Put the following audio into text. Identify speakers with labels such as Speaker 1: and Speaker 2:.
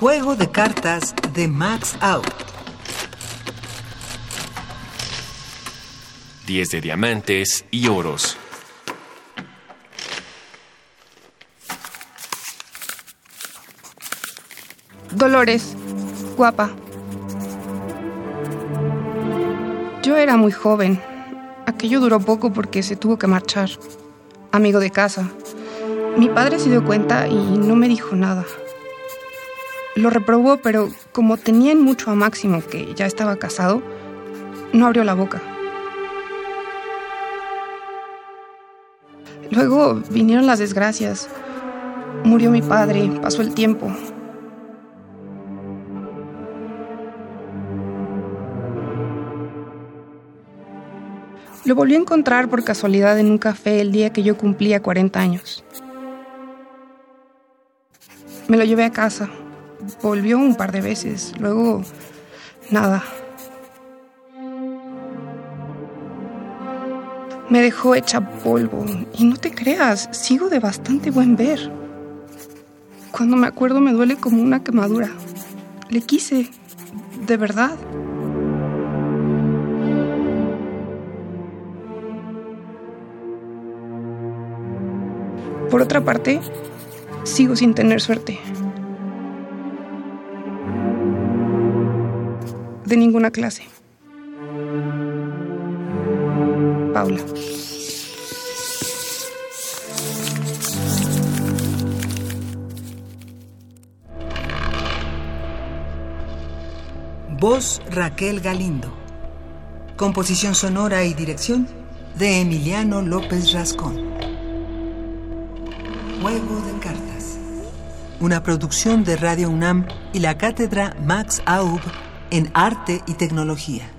Speaker 1: Juego de cartas de Max Out.
Speaker 2: 10 de diamantes y oros.
Speaker 3: Dolores, guapa. Yo era muy joven. Aquello duró poco porque se tuvo que marchar. Amigo de casa. Mi padre se dio cuenta y no me dijo nada. Lo reprobó, pero como tenían mucho a Máximo, que ya estaba casado, no abrió la boca. Luego vinieron las desgracias. Murió mi padre, pasó el tiempo. Lo volví a encontrar por casualidad en un café el día que yo cumplía 40 años. Me lo llevé a casa. Volvió un par de veces. Luego, nada. Me dejó hecha polvo. Y no te creas, sigo de bastante buen ver. Cuando me acuerdo me duele como una quemadura. Le quise, de verdad. Por otra parte, sigo sin tener suerte. De ninguna clase. Paula.
Speaker 1: Voz Raquel Galindo. Composición sonora y dirección de Emiliano López Rascón. Juego de cartas. Una producción de Radio UNAM y la cátedra Max Aub en Arte y Tecnología.